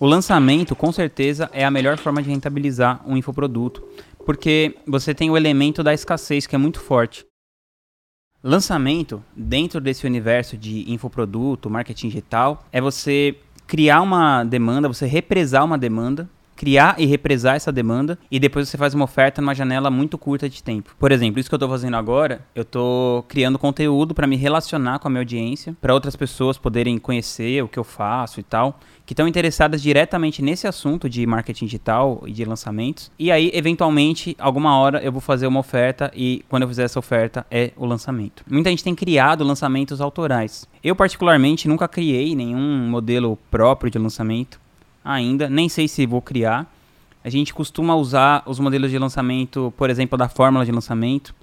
O lançamento, com certeza, é a melhor forma de rentabilizar um infoproduto, porque você tem o elemento da escassez que é muito forte. Lançamento, dentro desse universo de infoproduto, marketing digital, é você criar uma demanda, você represar uma demanda criar e represar essa demanda e depois você faz uma oferta numa janela muito curta de tempo. Por exemplo, isso que eu estou fazendo agora, eu estou criando conteúdo para me relacionar com a minha audiência, para outras pessoas poderem conhecer o que eu faço e tal, que estão interessadas diretamente nesse assunto de marketing digital e de lançamentos. E aí, eventualmente, alguma hora eu vou fazer uma oferta e quando eu fizer essa oferta é o lançamento. Muita gente tem criado lançamentos autorais. Eu particularmente nunca criei nenhum modelo próprio de lançamento ainda, nem sei se vou criar. A gente costuma usar os modelos de lançamento, por exemplo, da fórmula de lançamento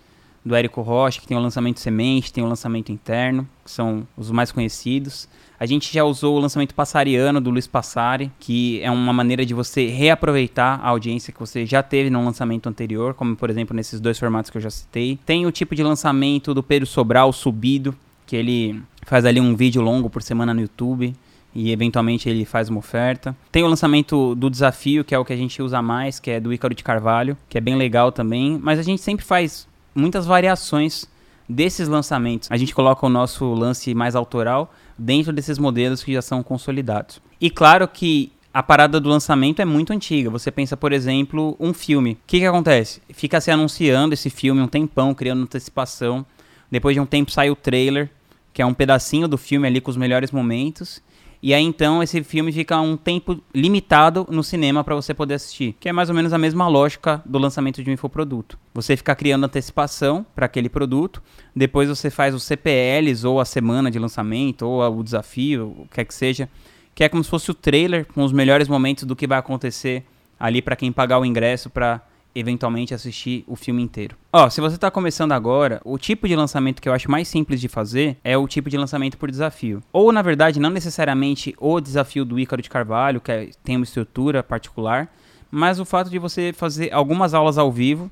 do Érico Rocha, que tem o lançamento semente, tem o lançamento interno, que são os mais conhecidos. A gente já usou o lançamento passariano do Luiz Passari, que é uma maneira de você reaproveitar a audiência que você já teve no lançamento anterior, como por exemplo nesses dois formatos que eu já citei. Tem o tipo de lançamento do Pedro Sobral, subido, que ele faz ali um vídeo longo por semana no YouTube e eventualmente ele faz uma oferta. Tem o lançamento do desafio, que é o que a gente usa mais, que é do Ícaro de Carvalho, que é bem legal também, mas a gente sempre faz muitas variações desses lançamentos. A gente coloca o nosso lance mais autoral dentro desses modelos que já são consolidados. E claro que a parada do lançamento é muito antiga. Você pensa, por exemplo, um filme. O que, que acontece? Fica se anunciando esse filme um tempão, criando antecipação. Depois de um tempo sai o trailer, que é um pedacinho do filme ali com os melhores momentos. E aí então esse filme fica um tempo limitado no cinema para você poder assistir, que é mais ou menos a mesma lógica do lançamento de um infoproduto. Você fica criando antecipação para aquele produto, depois você faz os CPLs ou a semana de lançamento ou o desafio, o que quer que seja, que é como se fosse o trailer com os melhores momentos do que vai acontecer ali para quem pagar o ingresso para eventualmente assistir o filme inteiro. Ó, se você está começando agora, o tipo de lançamento que eu acho mais simples de fazer é o tipo de lançamento por desafio. Ou, na verdade, não necessariamente o desafio do Ícaro de Carvalho, que é, tem uma estrutura particular, mas o fato de você fazer algumas aulas ao vivo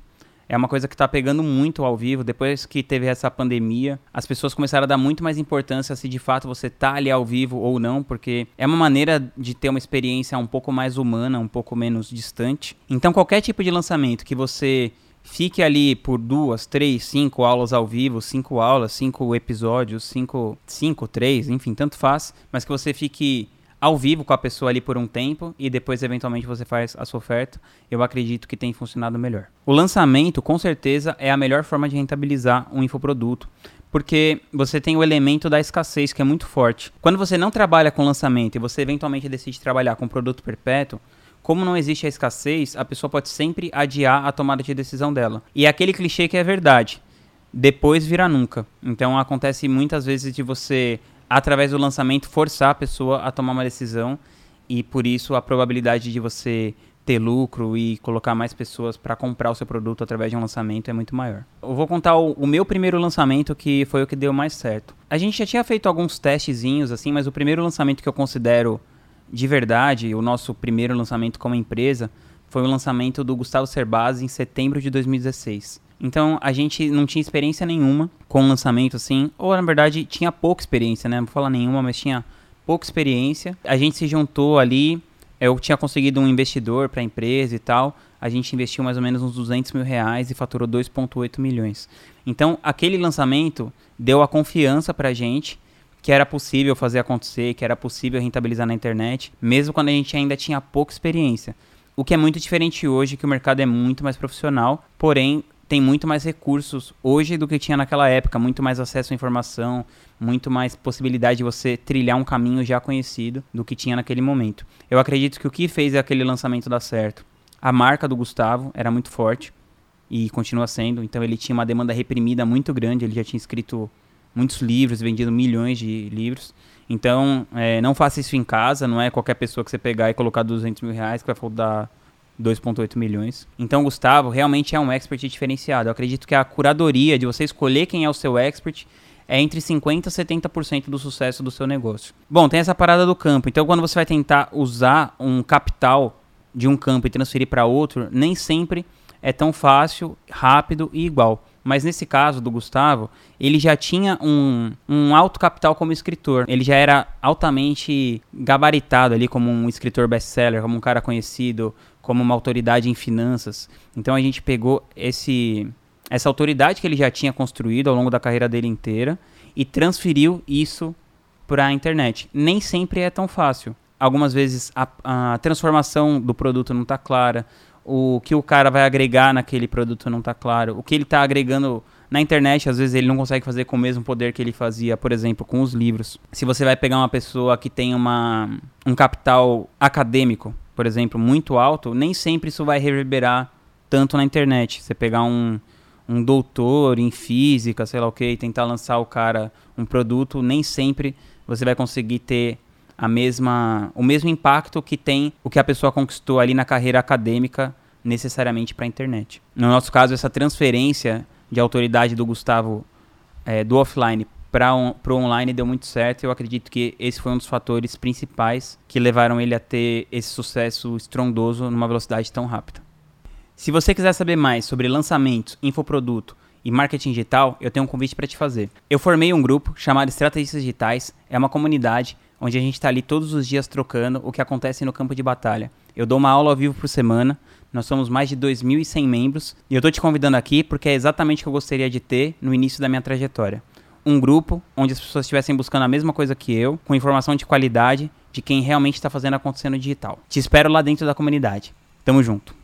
é uma coisa que está pegando muito ao vivo. Depois que teve essa pandemia, as pessoas começaram a dar muito mais importância se de fato você está ali ao vivo ou não, porque é uma maneira de ter uma experiência um pouco mais humana, um pouco menos distante. Então, qualquer tipo de lançamento que você fique ali por duas, três, cinco aulas ao vivo, cinco aulas, cinco episódios, cinco, cinco, três, enfim, tanto faz, mas que você fique ao vivo com a pessoa ali por um tempo e depois eventualmente você faz a sua oferta, eu acredito que tem funcionado melhor. O lançamento, com certeza, é a melhor forma de rentabilizar um infoproduto, porque você tem o elemento da escassez que é muito forte. Quando você não trabalha com lançamento e você eventualmente decide trabalhar com produto perpétuo, como não existe a escassez, a pessoa pode sempre adiar a tomada de decisão dela. E é aquele clichê que é verdade. Depois vira nunca. Então acontece muitas vezes de você através do lançamento, forçar a pessoa a tomar uma decisão e por isso a probabilidade de você ter lucro e colocar mais pessoas para comprar o seu produto através de um lançamento é muito maior. Eu vou contar o, o, meu primeiro lançamento que foi o que deu mais certo. A gente já tinha feito alguns testezinhos assim, mas o primeiro lançamento que eu considero de verdade, o nosso primeiro lançamento como empresa, foi o lançamento do Gustavo Cerbasi em setembro de 2016. Então a gente não tinha experiência nenhuma com o lançamento assim, ou na verdade tinha pouca experiência, né? Não vou falar nenhuma, mas tinha pouca experiência. A gente se juntou ali, eu tinha conseguido um investidor para a empresa e tal. A gente investiu mais ou menos uns 200 mil reais e faturou 2,8 milhões. Então aquele lançamento deu a confiança para a gente que era possível fazer acontecer, que era possível rentabilizar na internet, mesmo quando a gente ainda tinha pouca experiência. O que é muito diferente hoje, que o mercado é muito mais profissional, porém tem muito mais recursos hoje do que tinha naquela época, muito mais acesso à informação, muito mais possibilidade de você trilhar um caminho já conhecido do que tinha naquele momento. Eu acredito que o que fez aquele lançamento dar certo, a marca do Gustavo era muito forte e continua sendo, então ele tinha uma demanda reprimida muito grande, ele já tinha escrito muitos livros, vendido milhões de livros. Então, é, não faça isso em casa, não é qualquer pessoa que você pegar e colocar 200 mil reais que vai faltar 2,8 milhões. Então, Gustavo realmente é um expert diferenciado. Eu acredito que a curadoria de você escolher quem é o seu expert é entre 50% e 70% do sucesso do seu negócio. Bom, tem essa parada do campo. Então, quando você vai tentar usar um capital de um campo e transferir para outro, nem sempre é tão fácil, rápido e igual. Mas nesse caso do Gustavo, ele já tinha um, um alto capital como escritor. Ele já era altamente gabaritado ali como um escritor best-seller, como um cara conhecido, como uma autoridade em finanças. Então a gente pegou esse essa autoridade que ele já tinha construído ao longo da carreira dele inteira e transferiu isso para a internet. Nem sempre é tão fácil. Algumas vezes a, a transformação do produto não está clara, o que o cara vai agregar naquele produto não está claro, o que ele está agregando na internet, às vezes ele não consegue fazer com o mesmo poder que ele fazia, por exemplo, com os livros. Se você vai pegar uma pessoa que tem uma, um capital acadêmico, por exemplo, muito alto, nem sempre isso vai reverberar tanto na internet. Você pegar um, um doutor em física, sei lá o que, e tentar lançar o cara um produto, nem sempre você vai conseguir ter a mesma, o mesmo impacto que tem o que a pessoa conquistou ali na carreira acadêmica necessariamente para a internet. No nosso caso, essa transferência de autoridade do Gustavo é, do offline para on, o online deu muito certo. Eu acredito que esse foi um dos fatores principais que levaram ele a ter esse sucesso estrondoso numa velocidade tão rápida. Se você quiser saber mais sobre lançamentos, infoproduto e marketing digital, eu tenho um convite para te fazer. Eu formei um grupo chamado Estrategistas Digitais, é uma comunidade onde a gente está ali todos os dias trocando o que acontece no campo de batalha. Eu dou uma aula ao vivo por semana, nós somos mais de 2.100 membros e eu estou te convidando aqui porque é exatamente o que eu gostaria de ter no início da minha trajetória. Um grupo onde as pessoas estivessem buscando a mesma coisa que eu, com informação de qualidade de quem realmente está fazendo acontecer no digital. Te espero lá dentro da comunidade. Tamo junto.